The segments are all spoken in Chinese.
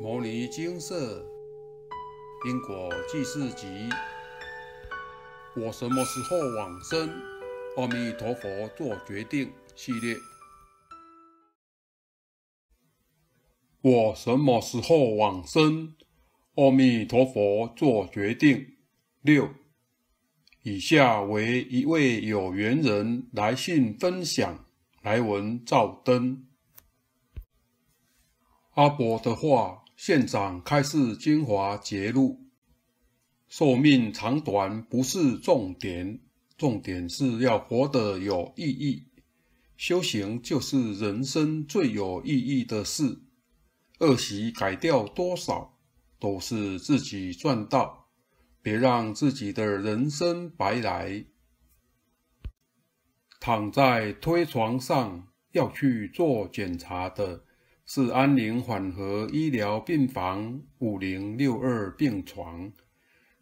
牟尼精舍因果济世集，我什么时候往生？阿弥陀佛做决定系列。我什么时候往生？阿弥陀佛做决定。六，以下为一位有缘人来信分享，来文照灯。阿伯的话。现场开示精华节录，寿命长短不是重点，重点是要活得有意义。修行就是人生最有意义的事，恶习改掉多少，都是自己赚到，别让自己的人生白来。躺在推床上要去做检查的。是安宁缓和医疗病房五零六二病床，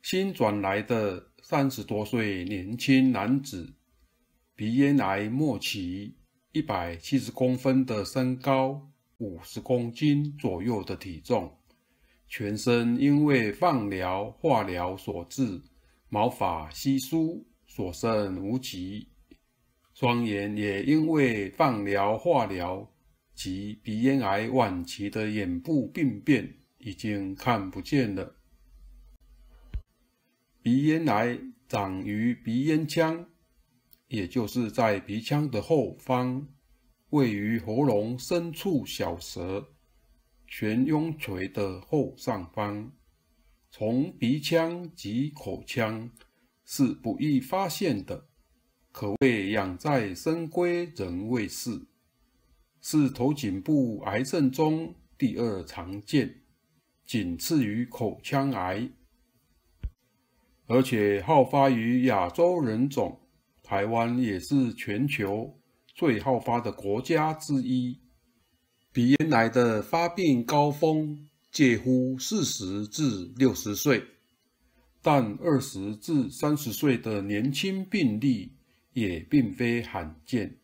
新转来的三十多岁年轻男子，鼻咽癌末期，一百七十公分的身高，五十公斤左右的体重，全身因为放疗、化疗所致，毛发稀疏，所剩无几，双眼也因为放疗、化疗。及鼻咽癌晚期的眼部病变已经看不见了。鼻咽癌长于鼻咽腔，也就是在鼻腔的后方，位于喉咙深处小舌悬雍垂的后上方。从鼻腔及口腔是不易发现的，可谓养在深闺人未识。是头颈部癌症中第二常见，仅次于口腔癌，而且好发于亚洲人种，台湾也是全球最好发的国家之一。鼻咽癌的发病高峰介乎四十至六十岁，但二十至三十岁的年轻病例也并非罕见。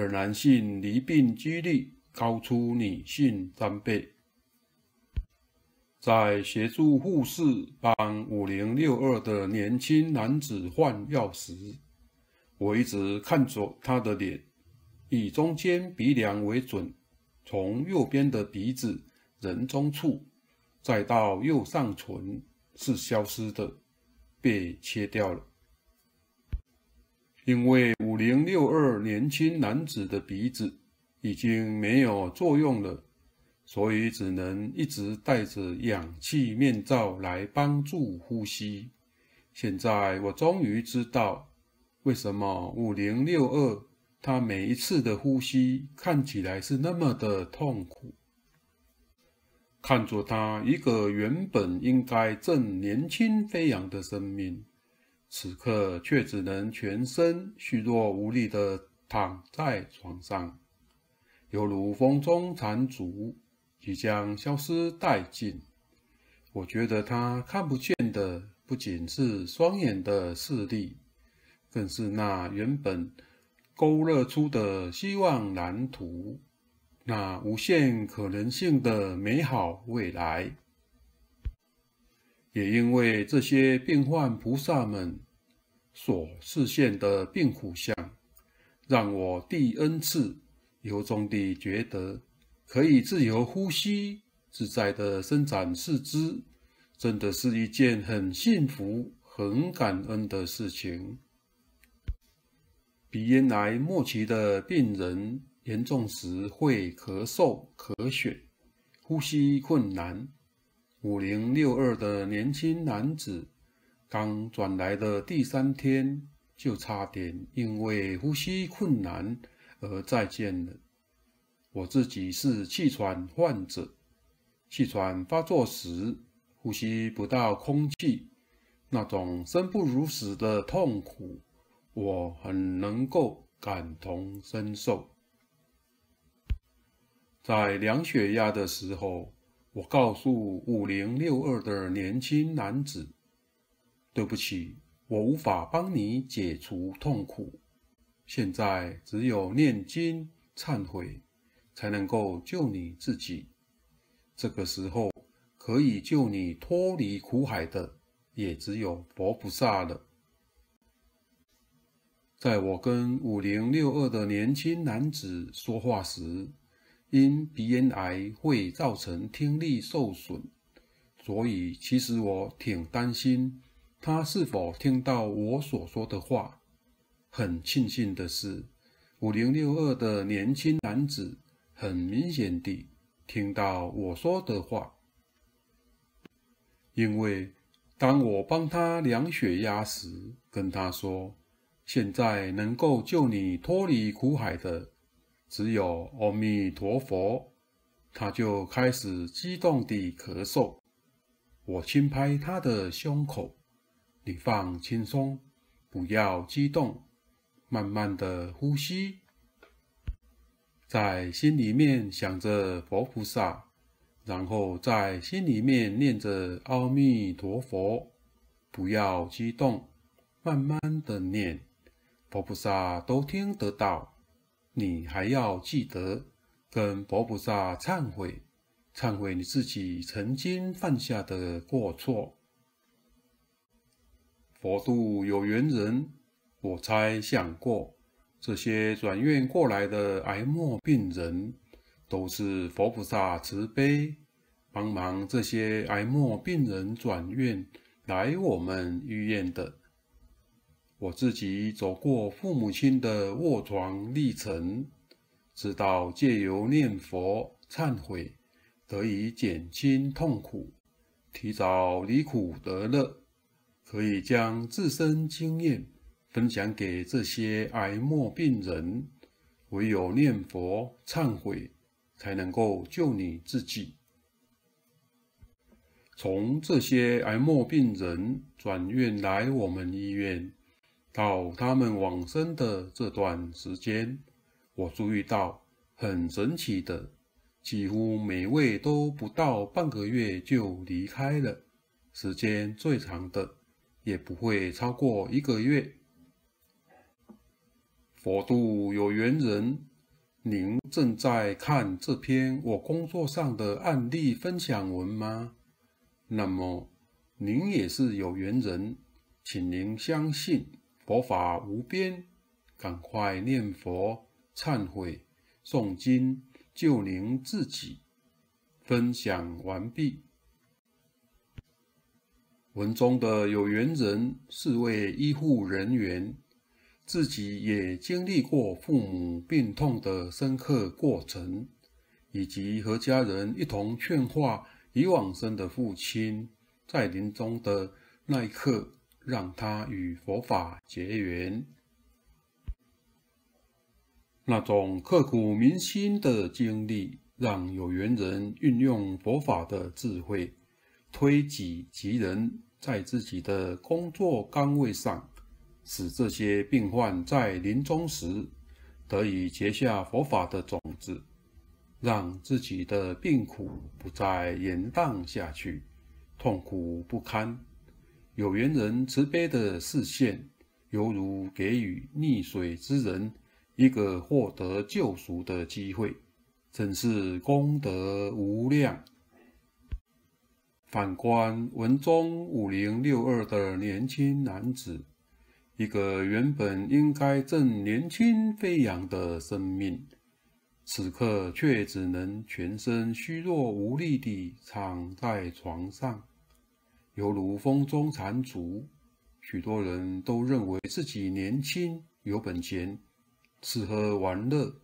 而男性罹病几率高出女性三倍。在协助护士帮五零六二的年轻男子换药时，我一直看着他的脸，以中间鼻梁为准，从右边的鼻子人中处，再到右上唇是消失的，被切掉了。因为五零六二年轻男子的鼻子已经没有作用了，所以只能一直戴着氧气面罩来帮助呼吸。现在我终于知道，为什么五零六二他每一次的呼吸看起来是那么的痛苦。看着他一个原本应该正年轻飞扬的生命。此刻却只能全身虚弱无力地躺在床上，犹如风中残烛，即将消失殆尽。我觉得他看不见的不仅是双眼的视力，更是那原本勾勒出的希望蓝图，那无限可能性的美好未来。也因为这些病患菩萨们所示现的病苦相，让我第 N 次由衷地觉得，可以自由呼吸、自在地伸展四肢，真的是一件很幸福、很感恩的事情。鼻咽癌末期的病人，严重时会咳嗽、咳血，呼吸困难。五零六二的年轻男子，刚转来的第三天，就差点因为呼吸困难而再见了。我自己是气喘患者，气喘发作时，呼吸不到空气，那种生不如死的痛苦，我很能够感同身受。在量血压的时候。我告诉五零六二的年轻男子：“对不起，我无法帮你解除痛苦。现在只有念经忏悔，才能够救你自己。”这个时候，可以救你脱离苦海的，也只有佛菩萨了。在我跟五零六二的年轻男子说话时，因鼻咽癌会造成听力受损，所以其实我挺担心他是否听到我所说的话。很庆幸的是，五零六二的年轻男子很明显地听到我说的话，因为当我帮他量血压时，跟他说。现在能够救你脱离苦海的，只有阿弥陀佛。他就开始激动地咳嗽。我轻拍他的胸口：“你放轻松，不要激动，慢慢的呼吸。”在心里面想着佛菩萨，然后在心里面念着阿弥陀佛，不要激动，慢慢的念。佛菩萨都听得到，你还要记得跟佛菩萨忏悔，忏悔你自己曾经犯下的过错。佛度有缘人，我猜想过，这些转院过来的癌末病人，都是佛菩萨慈悲，帮忙这些癌末病人转院来我们医院的。我自己走过父母亲的卧床历程，知道借由念佛忏悔，得以减轻痛苦，提早离苦得乐，可以将自身经验分享给这些癌末病人。唯有念佛忏悔，才能够救你自己。从这些癌末病人转院来我们医院。到他们往生的这段时间，我注意到很神奇的，几乎每位都不到半个月就离开了，时间最长的也不会超过一个月。佛度有缘人，您正在看这篇我工作上的案例分享文吗？那么您也是有缘人，请您相信。佛法无边，赶快念佛、忏悔、诵经，救您自己。分享完毕。文中的有缘人是位医护人员，自己也经历过父母病痛的深刻过程，以及和家人一同劝化已往生的父亲，在临终的那一刻。让他与佛法结缘，那种刻骨铭心的经历，让有缘人运用佛法的智慧，推己及人，在自己的工作岗位上，使这些病患在临终时得以结下佛法的种子，让自己的病苦不再延宕下去，痛苦不堪。有缘人慈悲的视线，犹如给予溺水之人一个获得救赎的机会，真是功德无量。反观文中五零六二的年轻男子，一个原本应该正年轻飞扬的生命，此刻却只能全身虚弱无力地躺在床上。犹如风中残烛，许多人都认为自己年轻有本钱，吃喝玩乐，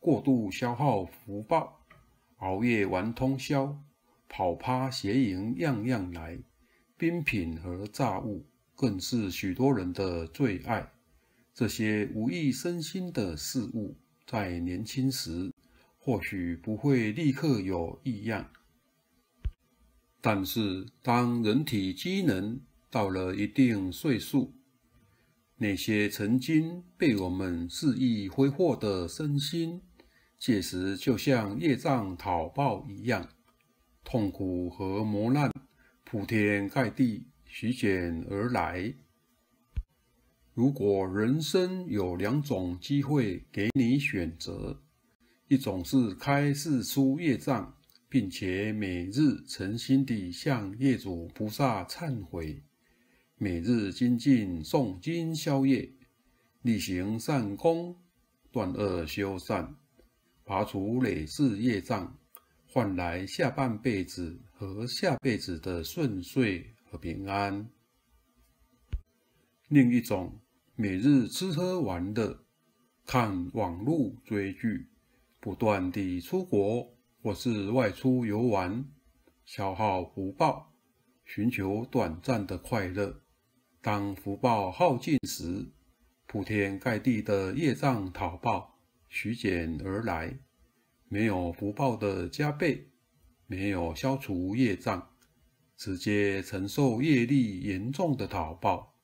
过度消耗福报，熬夜玩通宵，跑趴邪淫样样来，冰品和炸物更是许多人的最爱。这些无益身心的事物，在年轻时或许不会立刻有异样。但是，当人体机能到了一定岁数，那些曾经被我们肆意挥霍的身心，届时就像业障讨报一样，痛苦和磨难铺天盖地席卷而来。如果人生有两种机会给你选择，一种是开示出业障。并且每日诚心地向业主菩萨忏悔，每日精进诵经消业，力行善功，断恶修善，拔除累世业障，换来下半辈子和下辈子的顺遂和平安。另一种，每日吃喝玩乐，看网络追剧，不断地出国或是外出游玩，消耗福报，寻求短暂的快乐。当福报耗尽时，铺天盖地的业障讨报徐简而来。没有福报的加倍，没有消除业障，直接承受业力严重的讨报。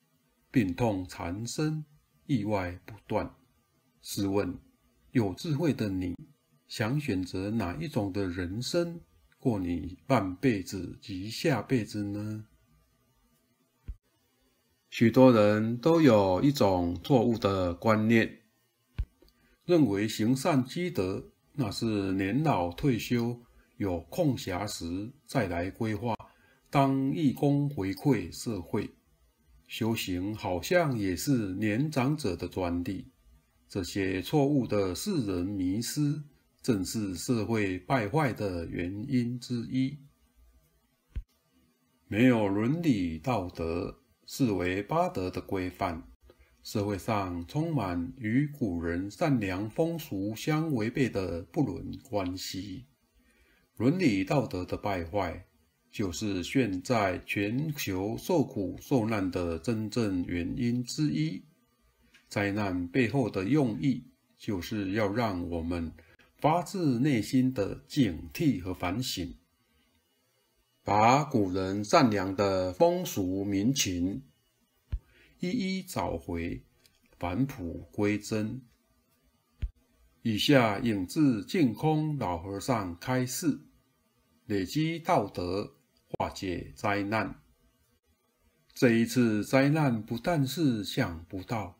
病痛缠身，意外不断。试问，有智慧的你，想选择哪一种的人生过你半辈子及下辈子呢？许多人都有一种错误的观念，认为行善积德，那是年老退休有空暇时再来规划，当义工回馈社会。修行好像也是年长者的专利，这些错误的世人迷思，正是社会败坏的原因之一。没有伦理道德，视为八德的规范，社会上充满与古人善良风俗相违背的不伦关系，伦理道德的败坏。就是现在全球受苦受难的真正原因之一。灾难背后的用意，就是要让我们发自内心的警惕和反省，把古人善良的风俗民情一一找回，返璞归真。以下引自净空老和尚开示：累积道德。化解灾难。这一次灾难不但是想不到，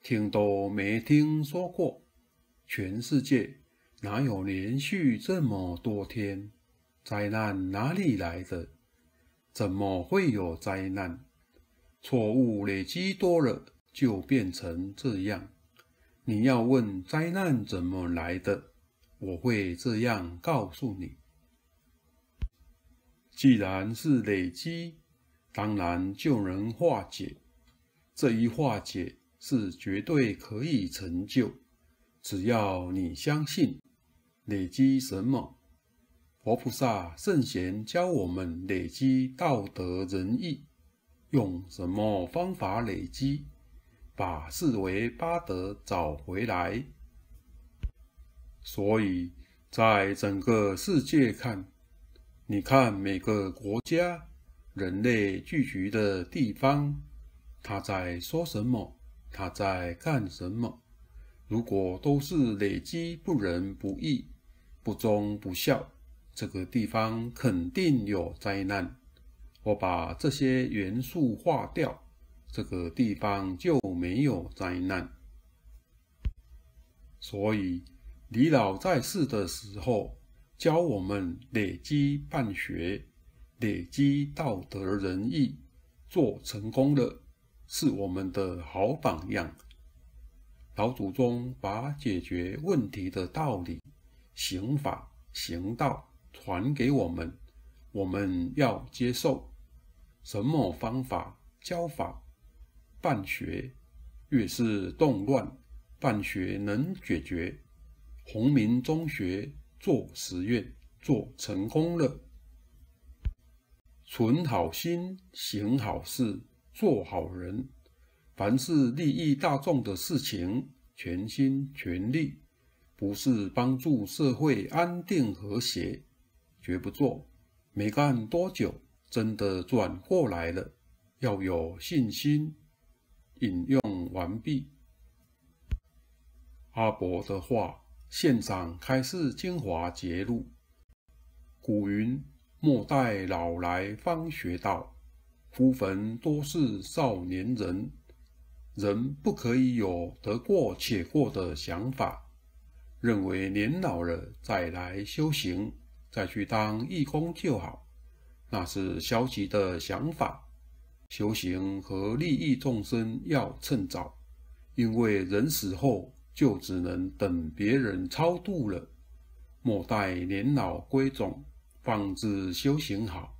听都没听说过。全世界哪有连续这么多天？灾难哪里来的？怎么会有灾难？错误累积多了，就变成这样。你要问灾难怎么来的，我会这样告诉你。既然是累积，当然就能化解。这一化解是绝对可以成就，只要你相信。累积什么？佛菩萨圣贤教我们累积道德仁义，用什么方法累积？把四维八德找回来。所以，在整个世界看。你看每个国家人类聚集的地方，他在说什么？他在干什么？如果都是累积不仁不义、不忠不孝，这个地方肯定有灾难。我把这些元素化掉，这个地方就没有灾难。所以李老在世的时候。教我们累积办学，累积道德仁义，做成功了，是我们的好榜样。老祖宗把解决问题的道理、行法、行道传给我们，我们要接受。什么方法教法？办学越是动乱，办学能解决。洪明中学。做实验，做成功了。存好心，行好事，做好人。凡是利益大众的事情，全心全力，不是帮助社会安定和谐，绝不做。没干多久，真的转过来了。要有信心。引用完毕。阿伯的话。现场开示精华节录。古云：“莫待老来方学道，夫坟多是少年人。”人不可以有得过且过的想法，认为年老了再来修行，再去当义工就好，那是消极的想法。修行和利益众生要趁早，因为人死后就只能等别人超度了。莫待年老归总，方知修行好。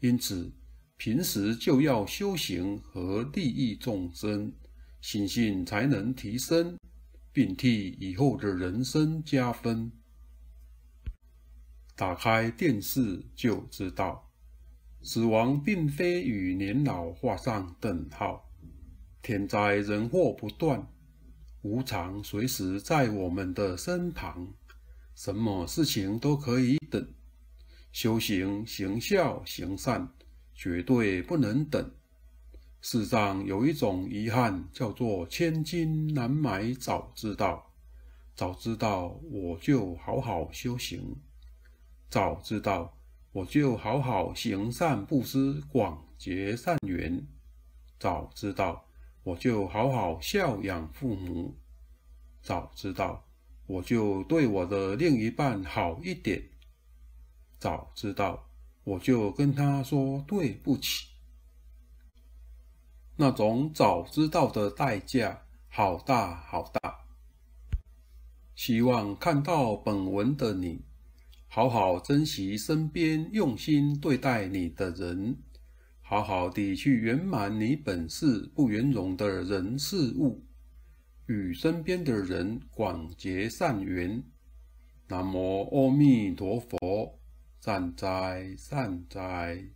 因此，平时就要修行和利益众生，心性才能提升，并替以后的人生加分。打开电视就知道，死亡并非与年老画上等号。天灾人祸不断，无常随时在我们的身旁，什么事情都可以等。修行行孝行善，绝对不能等。世上有一种遗憾，叫做千金难买早知道。早知道我就好好修行。早知道，我就好好行善布施，广结善缘；早知道，我就好好孝养父母；早知道，我就对我的另一半好一点；早知道，我就跟他说对不起。那种早知道的代价好大好大。希望看到本文的你。好好珍惜身边用心对待你的人，好好地去圆满你本是不圆融的人事物，与身边的人广结善缘。南无阿弥陀佛，善哉善哉。